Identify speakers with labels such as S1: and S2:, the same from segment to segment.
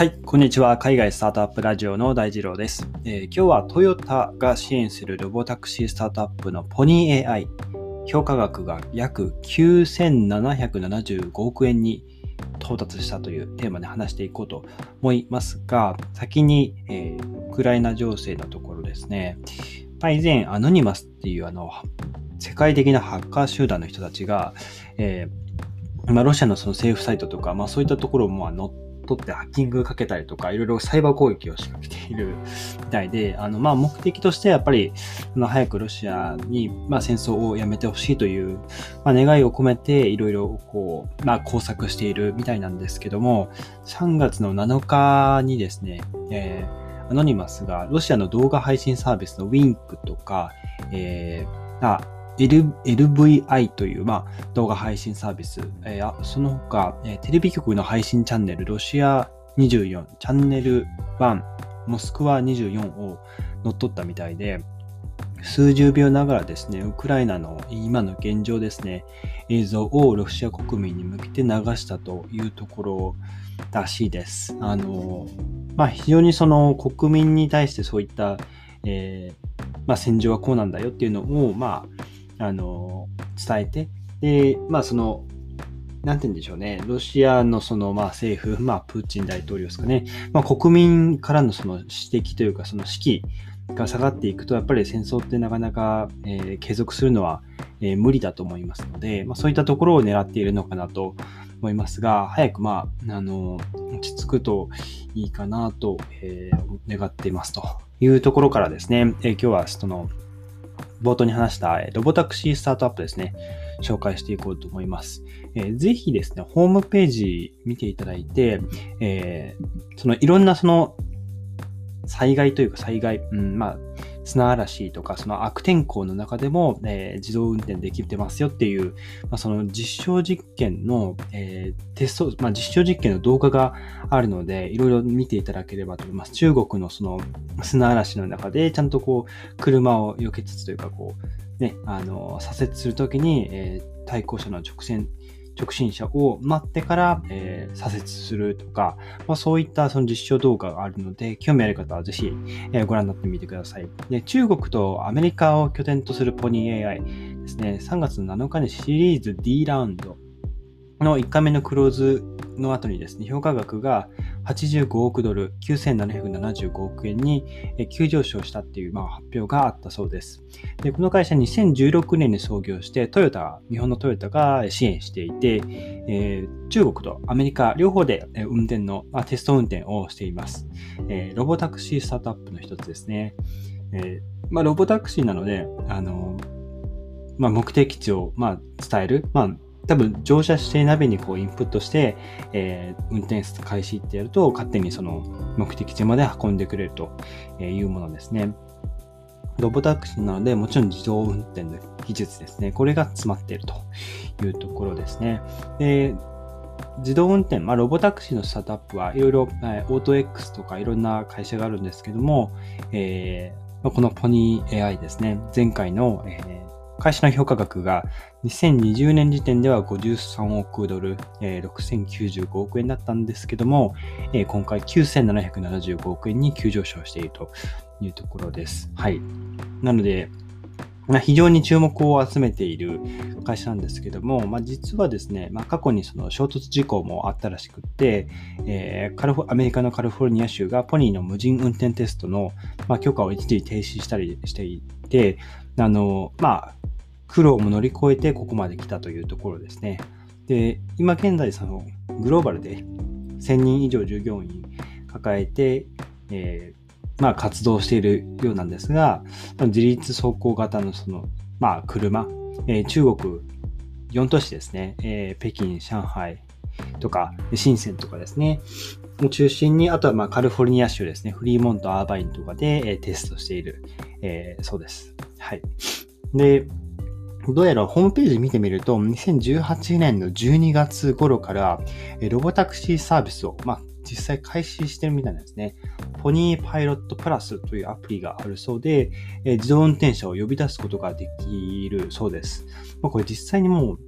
S1: はい、こんにちは。海外スタートアップラジオの大二郎です、えー、今日はトヨタが支援するロボタクシースタートアップのポニー AI、評価額が約9775億円に到達したというテーマで話していこうと思いますが、先に、えー、ウクライナ情勢のところですね。まあ、以前、アノニマスっていうあの、世界的なハッカー集団の人たちが、えーまあ、ロシアのその政府サイトとか、まあ、そういったところも乗って取ってハッキングかけたりとか、いろいろサイバー攻撃を仕掛けているみたいで、あの、まあ、目的としてはやっぱり、早くロシアに、まあ、戦争をやめてほしいという、まあ、願いを込めて、いろいろこう、まあ、工作しているみたいなんですけども、3月の7日にですね、えー、アノニマスがロシアの動画配信サービスの Wink とか、えー、あ LVI という、まあ、動画配信サービス、えー、その他、えー、テレビ局の配信チャンネル、ロシア24、チャンネル1、モスクワ24を乗っ取ったみたいで、数十秒ながらですね、ウクライナの今の現状ですね、映像をロシア国民に向けて流したというところらしいです。あの、まあ、非常にその国民に対してそういった、えー、まあ、戦場はこうなんだよっていうのを、まあ、あの、伝えて、で、まあその、なんて言うんでしょうね。ロシアのその、まあ政府、まあプーチン大統領ですかね。まあ国民からのその指摘というか、その士気が下がっていくと、やっぱり戦争ってなかなか、えー、継続するのは、えー、無理だと思いますので、まあそういったところを狙っているのかなと思いますが、早くまあ、あの、落ち着くといいかなと、えー、願っていますというところからですね、えー、今日はその、冒頭に話したロボタクシースタートアップですね、紹介していこうと思います。えー、ぜひですね、ホームページ見ていただいて、えー、そのいろんなその災害というか災害、うん、まあ、砂嵐とか、その悪天候の中でも、えー、自動運転できてますよっていう、まあ、その実証実験の、えー、テスト、まあ、実証実験の動画があるので、いろいろ見ていただければと思います。中国のその砂嵐の中で、ちゃんとこう、車を避けつつというか、こう、ね、あの、左折するときに、えー、対向車の直線直進車を待ってから、えー、左折するとか、まあ、そういったその実証動画があるので、興味ある方はぜひ、えー、ご覧になってみてください。で中国とアメリカを拠点とするポニー AI ですね、3月7日にシリーズ D ラウンドの1回目のクローズの後にですね、評価額が85億ドル、9775億円に急上昇したっていう、まあ、発表があったそうです。で、この会社2016年に創業して、トヨタ、日本のトヨタが支援していて、えー、中国とアメリカ両方で運転の、まあ、テスト運転をしています、えー、ロボタクシースタートアップの一つですね。えー、まあ、ロボタクシーなので、あのまあ、目的地を、まあ、伝える、まあ多分乗車してナビにこうインプットして、えー、運転室開始ってやると勝手にその目的地まで運んでくれるというものですね。ロボタクシーなのでもちろん自動運転の技術ですね。これが詰まっているというところですね。で自動運転、まあ、ロボタクシーのスタートアップはいろいろ、えー、オート X とかいろんな会社があるんですけども、えー、このポニー AI ですね、前回の、えー会社の評価額が2020年時点では53億ドル、えー、6095億円だったんですけども、えー、今回9775億円に急上昇しているというところです。はい。なので、非常に注目を集めている会社なんですけども、まあ、実はですね、まあ、過去にその衝突事故もあったらしくって、えー、カルフアメリカのカリフォルニア州がポニーの無人運転テストの、まあ、許可を一時停止したりしていて、あの、まあ、苦労も乗り越えてここまで来たというところですね。で、今現在そのグローバルで1000人以上従業員抱えて、えー、まあ活動しているようなんですが、自立走行型のその、まあ車、えー、中国4都市ですね、えー、北京、上海とか、深センとかですね、を中心に、あとはまあカリフォルニア州ですね、フリーモント、アーバインとかで、えー、テストしている、えー、そうです。はい。で、どうやらホームページ見てみると、2018年の12月頃から、ロボタクシーサービスを、まあ、実際開始してるみたいなんですね。ポニーパイロットプラスというアプリがあるそうで、え自動運転車を呼び出すことができるそうです。まあ、これ実際にもう、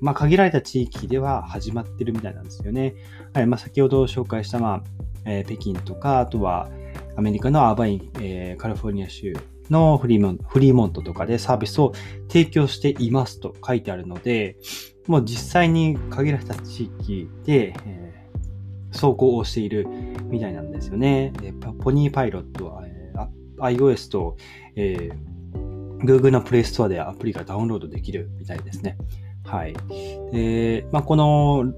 S1: まあ、限られた地域では始まってるみたいなんですよね。はいまあ、先ほど紹介した、まあえー、北京とか、あとはアメリカのアーバイン、えー、カリフォルニア州のフリーモンフリーモントとかでサービスを提供していますと書いてあるので、もう実際に限られた地域で、えー、走行をしているみたいなんですよね。ポニーパイロットは、えー、iOS と、えー、Google の Play Store でアプリがダウンロードできるみたいですね。はい。で、まあ、この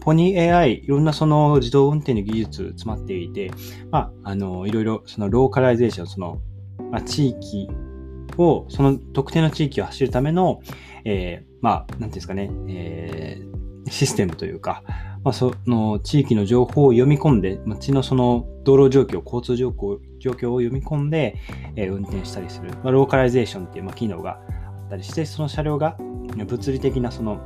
S1: ポニー AI、いろんなその自動運転の技術詰まっていて、まあ、あの、いろいろそのローカライゼーション、その、まあ、地域を、その特定の地域を走るための、えー、まあ、なんていうんですかね、えー、システムというか、まあ、その地域の情報を読み込んで、街のその道路状況、交通状況状況を読み込んで、えー、運転したりする、まあ、ローカライゼーションっていう、まあ、機能があったりして、その車両が物理的なその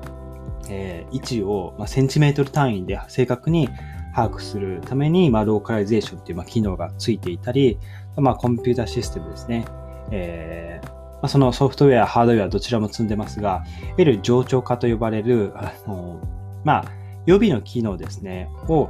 S1: えー、位置を、まあ、センチメートル単位で正確に把握するために、まあ、ローカライゼーションっていう、まあ、機能がついていたり、まあ、コンピュータシステムですね。えー、そのソフトウェア、ハードウェアどちらも積んでますが、いわゆる冗長化と呼ばれる、あのまあ、予備の機能ですね、を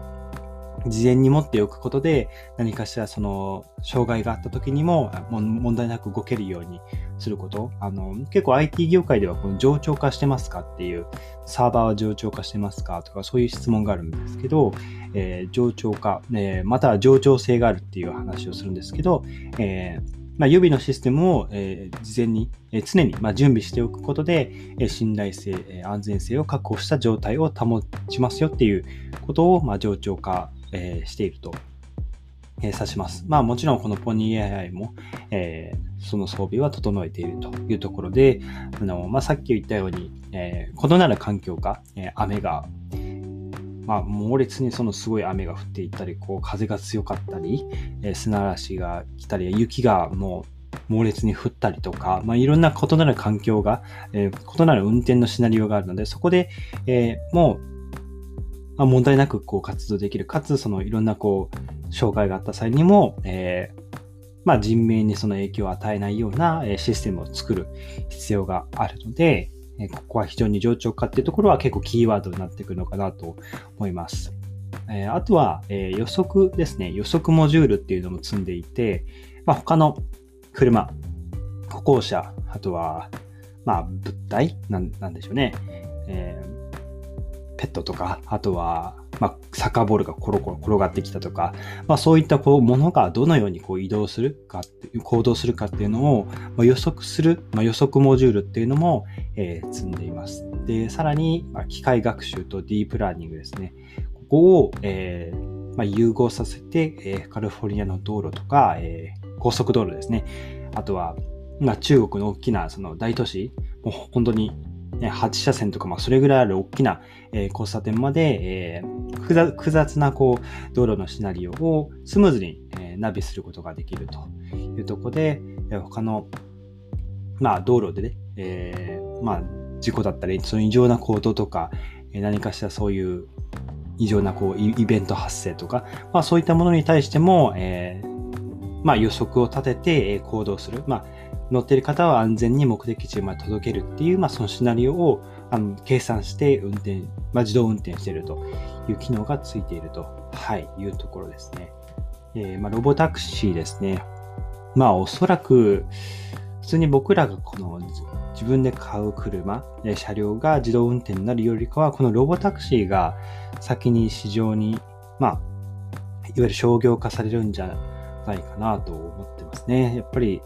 S1: 事前に持っておくことで、何かしらその、障害があった時にも、問題なく動けるようにすること。あの、結構 IT 業界ではこの冗長化してますかっていう、サーバーは冗長化してますかとか、そういう質問があるんですけど、えー、冗長化、えー、または冗長性があるっていう話をするんですけど、えーまあ、予備のシステムを、えー、事前に、えー、常に、まあ、準備しておくことで、えー、信頼性、えー、安全性を確保した状態を保ちますよっていうことを、まあ、冗長化えー、していると、えー、指します。まあもちろんこのポニー AI も、えー、その装備は整えているというところで、あのまあ、さっき言ったように、えー、異なる環境が、えー、雨が、まあ、猛烈にそのすごい雨が降っていったり、こう風が強かったり、えー、砂嵐が来たり、雪がもう猛烈に降ったりとか、まあ、いろんな異なる環境が、えー、異なる運転のシナリオがあるので、そこで、えー、もうまあ、問題なくこう活動できる。かつ、そのいろんなこう、障害があった際にも、えー、まあ、人命にその影響を与えないようなシステムを作る必要があるので、ここは非常に冗長化っていうところは結構キーワードになってくるのかなと思います。えあとは、え予測ですね。予測モジュールっていうのも積んでいて、まあ、他の車、歩行者、あとは、まあ、物体なんでしょうね。えーペットとか、あとは、まあ、サッカーボールがコロコロ転がってきたとか、まあ、そういったこうものがどのようにこう移動するか行動するかっていうのを、ま、予測する、まあ、予測モジュールっていうのも、えー、積んでいます。で、さらに、ま、機械学習とディープラーニングですね。ここを、えーま、融合させて、えー、カリフォルニアの道路とか、え、高速道路ですね。あとは、ま、中国の大きなその大都市、もう本当に8車線とか、まあ、それぐらいある大きな、え、交差点まで、え、複雑なこう道路のシナリオをスムーズに、え、ナビすることができるというとこで、え、他の、まあ、道路でね、えーまあ、事故だったり、その異常な行動とか、え、何かしらそういう異常なこうイベント発生とか、まあ、そういったものに対しても、えーまあ、予測を立てて行動する。まあ乗っている方は安全に目的地まで届けるっていう、まあ、そのシナリオをあの計算して運転、まあ、自動運転しているという機能がついていると、はい、いうところですね。えー、まあ、ロボタクシーですね。まあ、おそらく、普通に僕らがこの自分で買う車、車両が自動運転になるよりかは、このロボタクシーが先に市場に、まあ、いわゆる商業化されるんじゃないかないかなと思ってますね。やっぱり、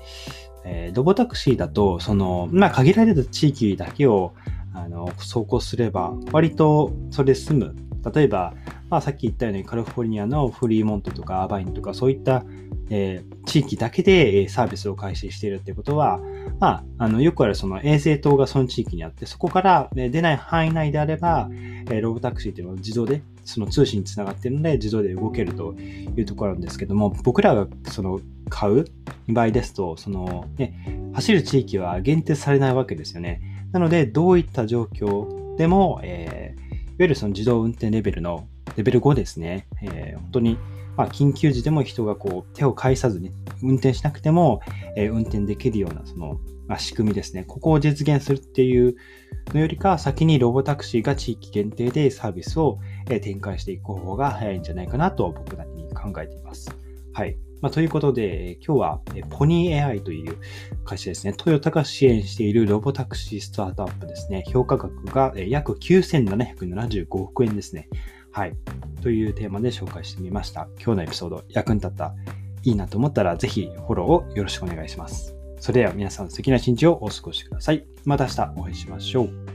S1: えー、ロボタクシーだと、その、まあ、限られた地域だけを、あの、走行すれば、割とそれで済む。例えば、まあ、さっき言ったようにカリフォルニアのフリーモントとかアーバインとかそういった、えー、地域だけでサービスを開始しているってことは、まあ、あのよくあるその衛星塔がその地域にあって、そこから出ない範囲内であれば、えー、ロボタクシーっていうのは自動でその通信につながっているので自動で動けるというところなんですけども、僕らがその買う場合ですと、そのね、走る地域は限定されないわけですよね。なので、どういった状況でも、えー、いわゆるその自動運転レベルのレベル5ですね、えー、本当に、まあ、緊急時でも人がこう手を介さずに運転しなくても、えー、運転できるようなその、まあ、仕組みですね。ここを実現するっていうのよりか、先にロボタクシーが地域限定でサービスをえ展開していく方が早いんじゃないかなと僕なりに考考えています。はい。まあ、ということで、今日はポニー AI という会社ですね、トヨタが支援しているロボタクシースタートアップですね、評価額が約9775億円ですね。はい。というテーマで紹介してみました。今日のエピソード役に立った、いいなと思ったら、ぜひフォローをよろしくお願いします。それでは皆さん素敵な一日をお過ごしください。また明日お会いしましょう。